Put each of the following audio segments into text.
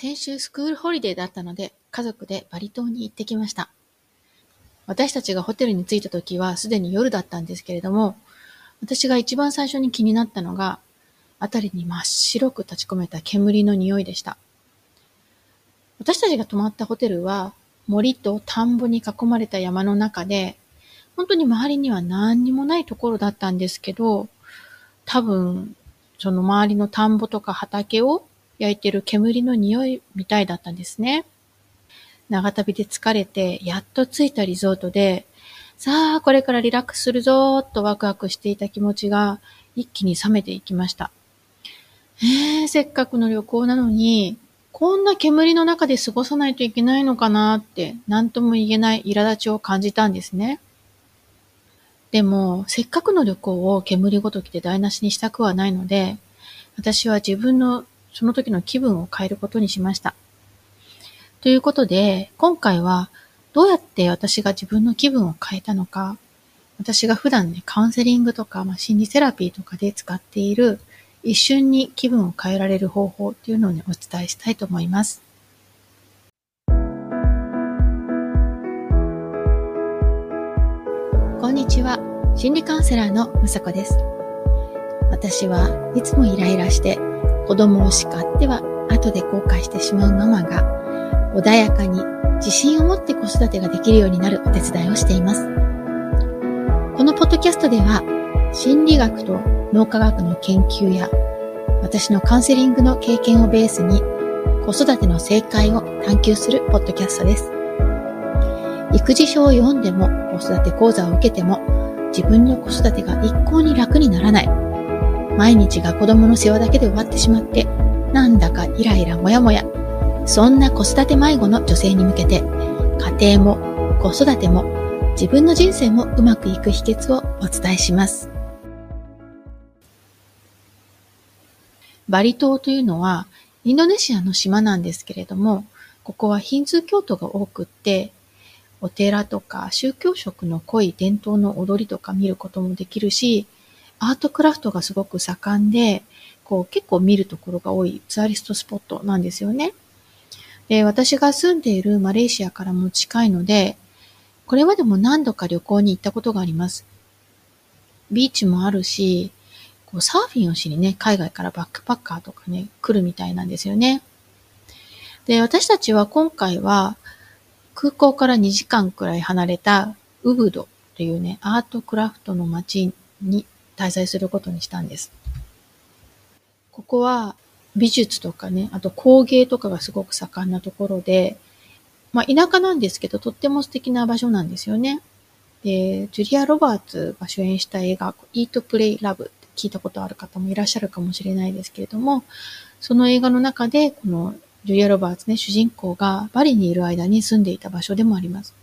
先週スクールホリデーだったので、家族でバリ島に行ってきました。私たちがホテルに着いた時はすでに夜だったんですけれども、私が一番最初に気になったのが、辺りに真っ白く立ち込めた煙の匂いでした。私たちが泊まったホテルは、森と田んぼに囲まれた山の中で、本当に周りには何にもないところだったんですけど、多分、その周りの田んぼとか畑を焼いてる煙の匂いみたいだったんですね。長旅で疲れて、やっと着いたリゾートで、さあ、これからリラックスするぞーとワクワクしていた気持ちが一気に冷めていきました。えー、せっかくの旅行なのに、こんな煙の中で過ごさないといけないのかなって、何とも言えない苛立ちを感じたんですね。でも、せっかくの旅行を煙ごときで台無しにしたくはないので、私は自分のその時の気分を変えることにしました。ということで、今回はどうやって私が自分の気分を変えたのか、私が普段ね、カウンセリングとか、まあ、心理セラピーとかで使っている一瞬に気分を変えられる方法っていうのをね、お伝えしたいと思います。こんにちは。心理カウンセラーのむさこです。私はいつもイライラして子供を叱っては後で後悔してしまうママが穏やかに自信を持って子育てができるようになるお手伝いをしています。このポッドキャストでは、心理学と脳科学の研究や、私のカウンセリングの経験をベースに、子育ての正解を探求するポッドキャストです。育児書を読んでも、子育て講座を受けても、自分の子育てが一向に楽にならない。毎日が子供の世話だけで終わってしまって、なんだかイライラモヤモヤそんな子育て迷子の女性に向けて、家庭も子育ても自分の人生もうまくいく秘訣をお伝えします。バリ島というのはインドネシアの島なんですけれども、ここはヒンズー教徒が多くって、お寺とか宗教色の濃い伝統の踊りとか見ることもできるし、アートクラフトがすごく盛んで、こう結構見るところが多いツアリストスポットなんですよね。で、私が住んでいるマレーシアからも近いので、これまでも何度か旅行に行ったことがあります。ビーチもあるし、こうサーフィンをしにね、海外からバックパッカーとかね、来るみたいなんですよね。で、私たちは今回は、空港から2時間くらい離れたウブドというね、アートクラフトの街に滞在することにしたんです。ここは美術とかね、あと工芸とかがすごく盛んなところで、まあ田舎なんですけど、とっても素敵な場所なんですよね。で、ジュリア・ロバーツが主演した映画、Eat, Play, Love って聞いたことある方もいらっしゃるかもしれないですけれども、その映画の中で、このジュリア・ロバーツね、主人公がバリにいる間に住んでいた場所でもあります。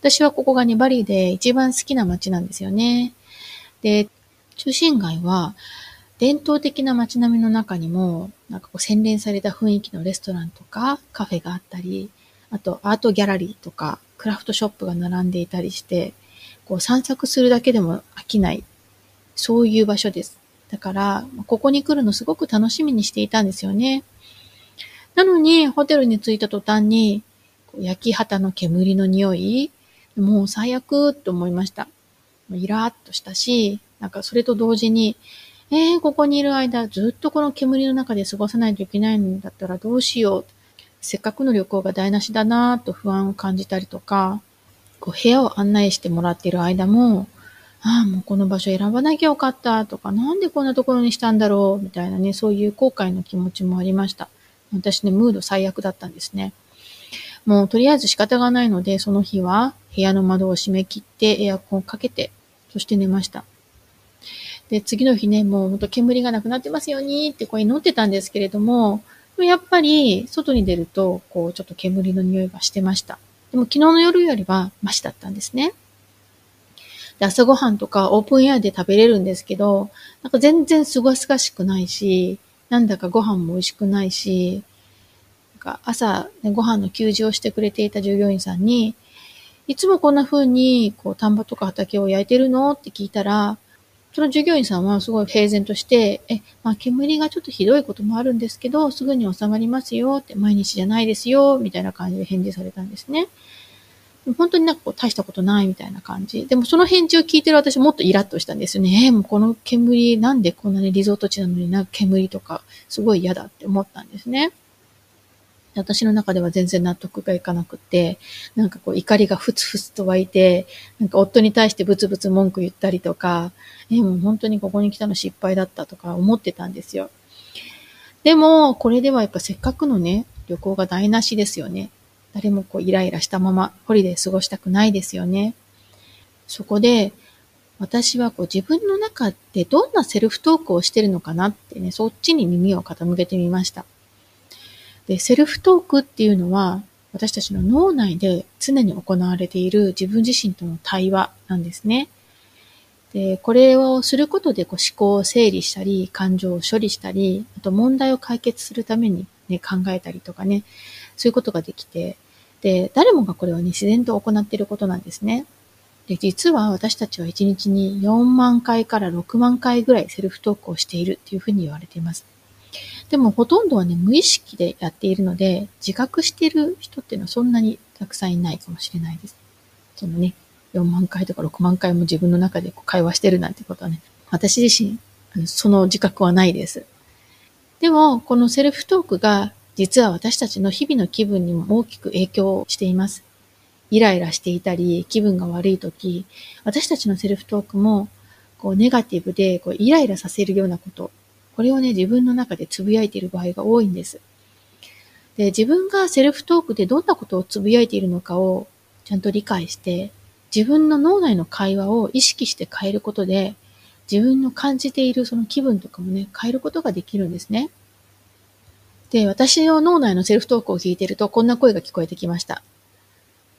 私はここがね、バリで一番好きな街なんですよね。で、中心街は、伝統的な街並みの中にも、なんかこう洗練された雰囲気のレストランとかカフェがあったり、あとアートギャラリーとかクラフトショップが並んでいたりして、こう散策するだけでも飽きない、そういう場所です。だから、ここに来るのすごく楽しみにしていたんですよね。なのに、ホテルに着いた途端に、焼き旗の煙の匂い、もう最悪と思いました。イラーっとしたし、なんかそれと同時に、えー、ここにいる間、ずっとこの煙の中で過ごさないといけないんだったらどうしよう。せっかくの旅行が台無しだなぁと不安を感じたりとか、こう部屋を案内してもらっている間も、ああ、もうこの場所選ばなきゃよかったとか、なんでこんなところにしたんだろうみたいなね、そういう後悔の気持ちもありました。私ね、ムード最悪だったんですね。もうとりあえず仕方がないので、その日は部屋の窓を閉め切ってエアコンをかけて、そして寝ました。で、次の日ね、もうほんと煙がなくなってますようにってこう祈ってたんですけれども、やっぱり外に出ると、こうちょっと煙の匂いがしてました。でも昨日の夜よりはマシだったんですね。で、朝ごはんとかオープンエアで食べれるんですけど、なんか全然すがすがしくないし、なんだかご飯も美味しくないし、なんか朝、ね、ご飯の給仕をしてくれていた従業員さんに、いつもこんな風に、こう、田んぼとか畑を焼いてるのって聞いたら、その従業員さんはすごい平然として、え、まあ、煙がちょっとひどいこともあるんですけど、すぐに収まりますよって、毎日じゃないですよ、みたいな感じで返事されたんですね。本当になんかこう大したことないみたいな感じ。でもその返事を聞いてる私もっとイラッとしたんですよね。えー、もうこの煙なんでこんなにリゾート地なのになんか煙とかすごい嫌だって思ったんですね。私の中では全然納得がいかなくて、なんかこう怒りがふつふつと湧いて、なんか夫に対してブツブツ文句言ったりとか、え、もう本当にここに来たの失敗だったとか思ってたんですよ。でも、これではやっぱせっかくのね、旅行が台無しですよね。誰もこうイライラしたままホリデー過ごしたくないですよね。そこで、私はこう自分の中でどんなセルフトークをしてるのかなってね、そっちに耳を傾けてみました。で、セルフトークっていうのは、私たちの脳内で常に行われている自分自身との対話なんですね。で、これをすることでこう思考を整理したり、感情を処理したり、あと問題を解決するためにね、考えたりとかね、そういうことができて、で、誰もがこれはね、自然と行っていることなんですね。で、実は私たちは1日に4万回から6万回ぐらいセルフトークをしているっていうふうに言われています。でもほとんどはね、無意識でやっているので、自覚してる人っていうのはそんなにたくさんいないかもしれないです。そのね、4万回とか6万回も自分の中でこう会話してるなんてことはね、私自身、その自覚はないです。でも、このセルフトークが実は私たちの日々の気分にも大きく影響しています。イライラしていたり、気分が悪い時、私たちのセルフトークも、こう、ネガティブで、こう、イライラさせるようなこと、これをね、自分の中でつぶやいている場合が多いんです。で、自分がセルフトークでどんなことをつぶやいているのかをちゃんと理解して、自分の脳内の会話を意識して変えることで、自分の感じているその気分とかもね、変えることができるんですね。で、私の脳内のセルフトークを聞いてると、こんな声が聞こえてきました。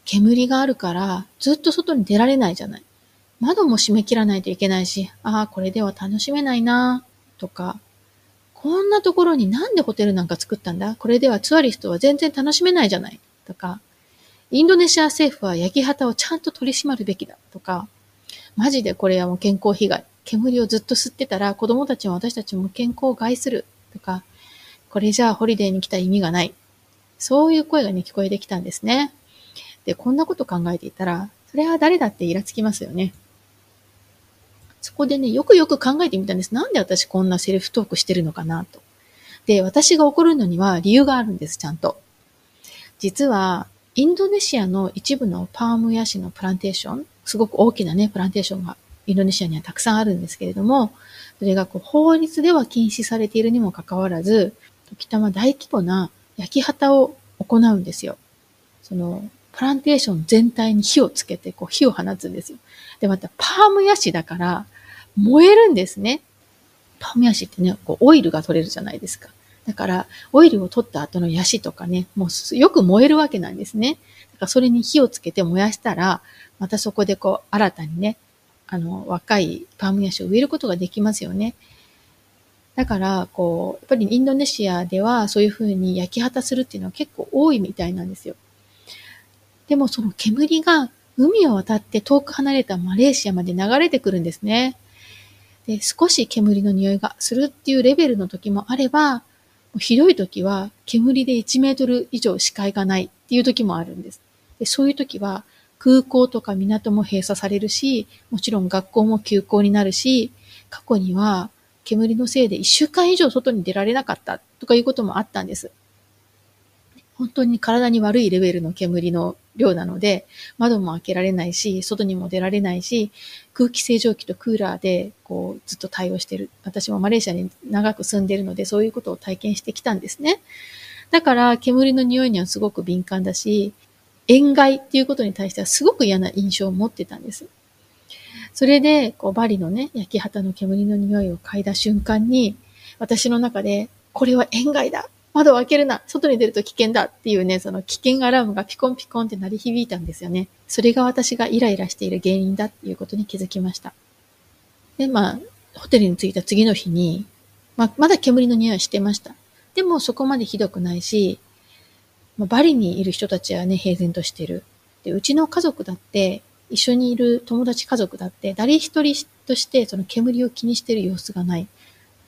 煙があるから、ずっと外に出られないじゃない。窓も閉め切らないといけないし、ああ、これでは楽しめないなとか、こんなところになんでホテルなんか作ったんだ？これではツアリストは全然楽しめないじゃないとか、インドネシア政府は焼き旗をちゃんと取り締まるべきだとか、マジでこれはもう健康被害。煙をずっと吸ってたら子供たちも私たちも健康を害するとか、これじゃあホリデーに来た意味がない。そういう声がね、聞こえてきたんですね。で、こんなこと考えていたら、それは誰だってイラつきますよね。そこでね、よくよく考えてみたんです。なんで私こんなセルフトークしてるのかなと。で、私が怒るのには理由があるんです、ちゃんと。実は、インドネシアの一部のパームヤシのプランテーション、すごく大きなね、プランテーションがインドネシアにはたくさんあるんですけれども、それがこう法律では禁止されているにもかかわらず、時たま大規模な焼き旗を行うんですよ。その、プランテーション全体に火をつけて、こう火を放つんですよ。で、またパームヤシだから、燃えるんですね。パームヤシってね、こうオイルが取れるじゃないですか。だから、オイルを取った後のヤシとかね、もうよく燃えるわけなんですね。だからそれに火をつけて燃やしたら、またそこでこう、新たにね、あの、若いパームヤシを植えることができますよね。だから、こう、やっぱりインドネシアではそういうふうに焼き畑するっていうのは結構多いみたいなんですよ。でもその煙が海を渡って遠く離れたマレーシアまで流れてくるんですね。で、少し煙の匂いがするっていうレベルの時もあれば、ひどい時は煙で1メートル以上視界がないっていう時もあるんです。でそういう時は空港とか港も閉鎖されるし、もちろん学校も休校になるし、過去には煙のせいで1週間以上外に出られなかったとかいうこともあったんです。本当に体に悪いレベルの煙の量なので、窓も開けられないし、外にも出られないし、空気清浄機とクーラーで、こう、ずっと対応してる。私もマレーシアに長く住んでいるので、そういうことを体験してきたんですね。だから、煙の匂いにはすごく敏感だし、塩害っていうことに対してはすごく嫌な印象を持ってたんです。それで、こう、バリのね、焼き畑の煙の匂いを嗅いだ瞬間に、私の中で、これは塩害だ窓を開けるな外に出ると危険だっていうね、その危険アラームがピコンピコンって鳴り響いたんですよね。それが私がイライラしている原因だっていうことに気づきました。で、まあ、ホテルに着いた次の日に、まあ、まだ煙の匂いしてました。でもそこまでひどくないし、まあ、バリにいる人たちはね、平然としてる。で、うちの家族だって、一緒にいる友達家族だって、誰一人としてその煙を気にしてる様子がない。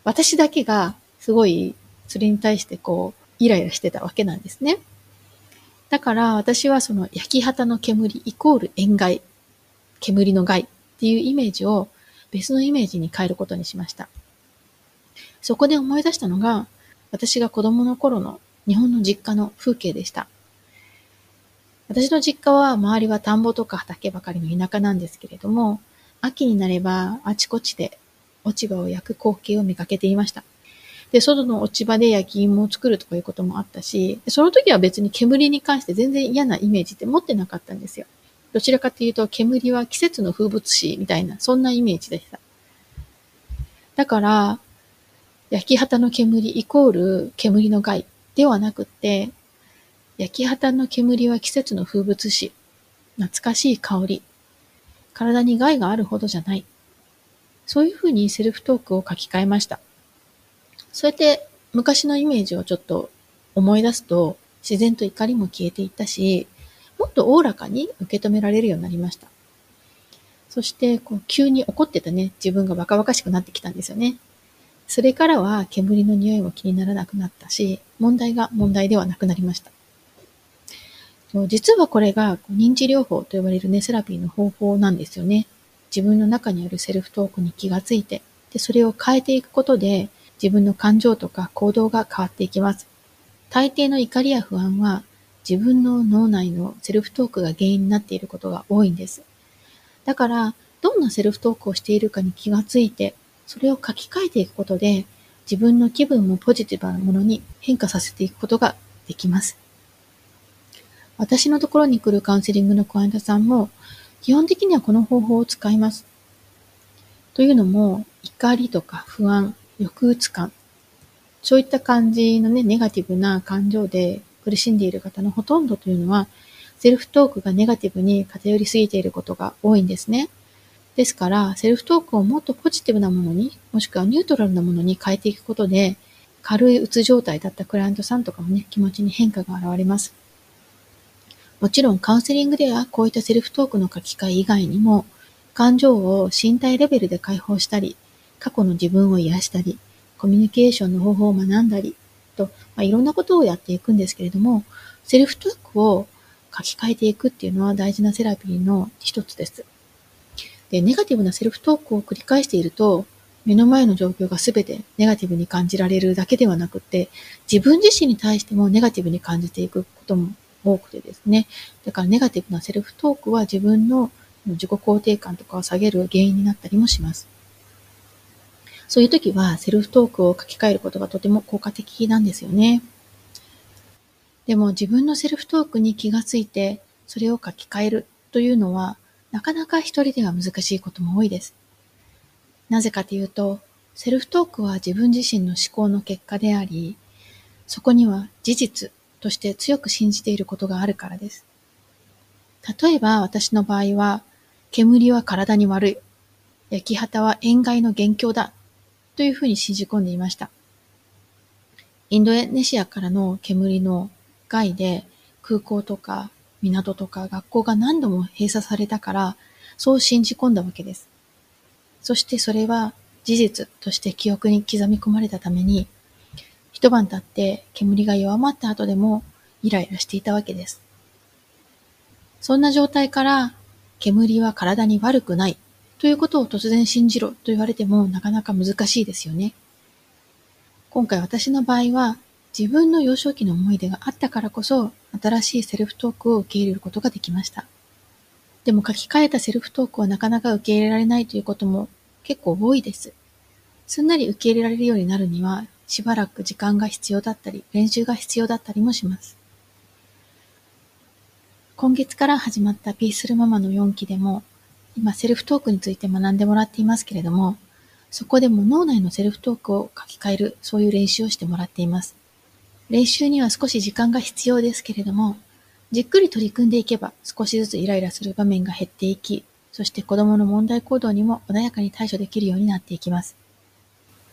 私だけがすごいそれに対してこうイライラしてたわけなんですね。だから私はその焼き旗の煙イコール塩害、煙の害っていうイメージを別のイメージに変えることにしました。そこで思い出したのが私が子供の頃の日本の実家の風景でした。私の実家は周りは田んぼとか畑ばかりの田舎なんですけれども、秋になればあちこちで落ち葉を焼く光景を見かけていました。で、外の落ち葉で焼き芋を作るとかいうこともあったし、その時は別に煙に関して全然嫌なイメージって持ってなかったんですよ。どちらかというと、煙は季節の風物詩みたいな、そんなイメージでした。だから、焼き旗の煙イコール煙の害ではなくって、焼き旗の煙は季節の風物詩、懐かしい香り、体に害があるほどじゃない。そういうふうにセルフトークを書き換えました。そうやって昔のイメージをちょっと思い出すと、自然と怒りも消えていったし、もっとおおらかに受け止められるようになりました。そして、こう急に怒ってたね、自分がバカバカしくなってきたんですよね。それからは煙の匂いも気にならなくなったし、問題が問題ではなくなりました。実はこれが認知療法と呼ばれるネセラピーの方法なんですよね。自分の中にあるセルフトークに気がついて、で、それを変えていくことで、自分の感情とか行動が変わっていきます。大抵の怒りや不安は自分の脳内のセルフトークが原因になっていることが多いんです。だから、どんなセルフトークをしているかに気がついて、それを書き換えていくことで、自分の気分もポジティブなものに変化させていくことができます。私のところに来るカウンセリングのクライアントさんも、基本的にはこの方法を使います。というのも、怒りとか不安、抑うつ感。そういった感じのね、ネガティブな感情で苦しんでいる方のほとんどというのは、セルフトークがネガティブに偏りすぎていることが多いんですね。ですから、セルフトークをもっとポジティブなものに、もしくはニュートラルなものに変えていくことで、軽いうつ状態だったクライアントさんとかもね、気持ちに変化が現れます。もちろんカウンセリングではこういったセルフトークの書き換え以外にも、感情を身体レベルで解放したり、過去の自分を癒したり、コミュニケーションの方法を学んだり、と、まあ、いろんなことをやっていくんですけれども、セルフトークを書き換えていくっていうのは大事なセラピーの一つです。で、ネガティブなセルフトークを繰り返していると、目の前の状況が全てネガティブに感じられるだけではなくて、自分自身に対してもネガティブに感じていくことも多くてですね。だからネガティブなセルフトークは自分の自己肯定感とかを下げる原因になったりもします。そういう時はセルフトークを書き換えることがとても効果的なんですよね。でも自分のセルフトークに気がついてそれを書き換えるというのはなかなか一人では難しいことも多いです。なぜかというと、セルフトークは自分自身の思考の結果であり、そこには事実として強く信じていることがあるからです。例えば私の場合は、煙は体に悪い。焼き旗は塩害の元凶だ。というふうに信じ込んでいました。インドネシアからの煙の害で空港とか港とか学校が何度も閉鎖されたから、そう信じ込んだわけです。そしてそれは事実として記憶に刻み込まれたために、一晩経って煙が弱まった後でもイライラしていたわけです。そんな状態から煙は体に悪くないということを突然信じろと言われてもなかなか難しいですよね。今回私の場合は自分の幼少期の思い出があったからこそ新しいセルフトークを受け入れることができました。でも書き換えたセルフトークをなかなか受け入れられないということも結構多いです。すんなり受け入れられるようになるにはしばらく時間が必要だったり練習が必要だったりもします。今月から始まったピースルママの4期でも今セルフトークについて学んでもらっていますけれども、そこでも脳内のセルフトークを書き換える、そういう練習をしてもらっています。練習には少し時間が必要ですけれども、じっくり取り組んでいけば少しずつイライラする場面が減っていき、そして子供の問題行動にも穏やかに対処できるようになっていきます。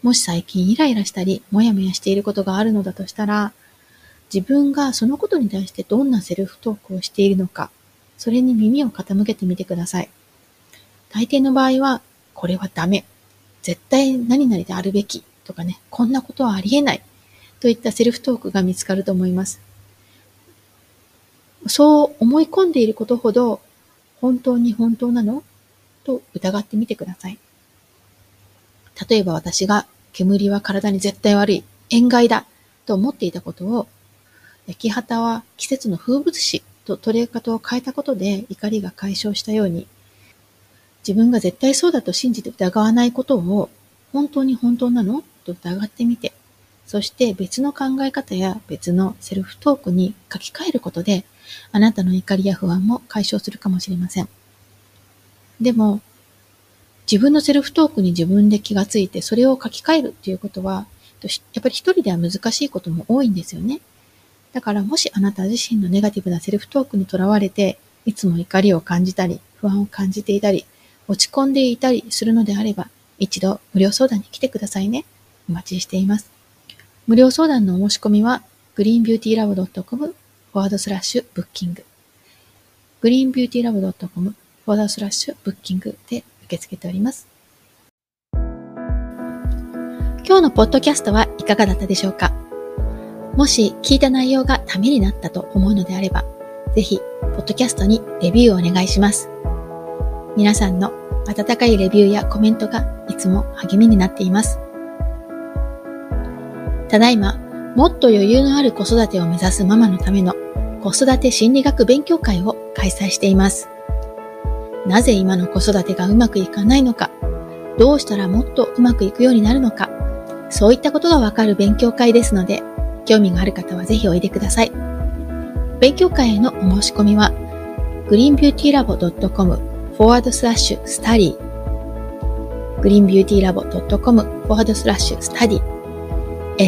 もし最近イライラしたり、もやもやしていることがあるのだとしたら、自分がそのことに対してどんなセルフトークをしているのか、それに耳を傾けてみてください。大抵の場合は、これはダメ。絶対何々であるべき。とかね、こんなことはありえない。といったセルフトークが見つかると思います。そう思い込んでいることほど、本当に本当なの？と疑ってみてください。例えば私が煙は体に絶対悪い、塩害だと思っていたことを、焼き畑は季節の風物詩と取り方を変えたことで怒りが解消したように、自分が絶対そうだと信じて疑わないことを、本当に本当なの？と疑ってみて、そして別の考え方や別のセルフトークに書き換えることで、あなたの怒りや不安も解消するかもしれません。でも、自分のセルフトークに自分で気がついて、それを書き換えるっていうことは、やっぱり一人では難しいことも多いんですよね。だからもしあなた自身のネガティブなセルフトークにとらわれて、いつも怒りを感じたり、不安を感じていたり、落ち込んでいたりするのであれば、一度無料相談に来てくださいね。お待ちしています。無料相談のお申し込みは、greenbeautylab.com フォワードスラッシュブッキング。greenbeautylab.com フォワードスラッシュブッキングで受け付けております。今日のポッドキャストはいかがだったでしょうか？もし聞いた内容がためになったと思うのであれば、ぜひ、ポッドキャストにレビューをお願いします。皆さんの温かいレビューやコメントがいつも励みになっています。ただいま、もっと余裕のある子育てを目指すママのための子育て心理学勉強会を開催しています。なぜ今の子育てがうまくいかないのか、どうしたらもっとうまくいくようになるのか、そういったことがわかる勉強会ですので、興味がある方はぜひおいでください。勉強会へのお申し込みは、greenbeautylab.com forward slash study greenbeautylab.com forward slash study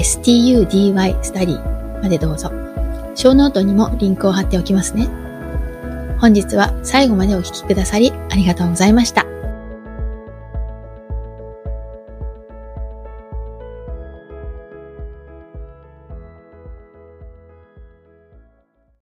study study までどうぞ。ショーノートにもリンクを貼っておきますね。本日は最後までお聴きくださりありがとうございました。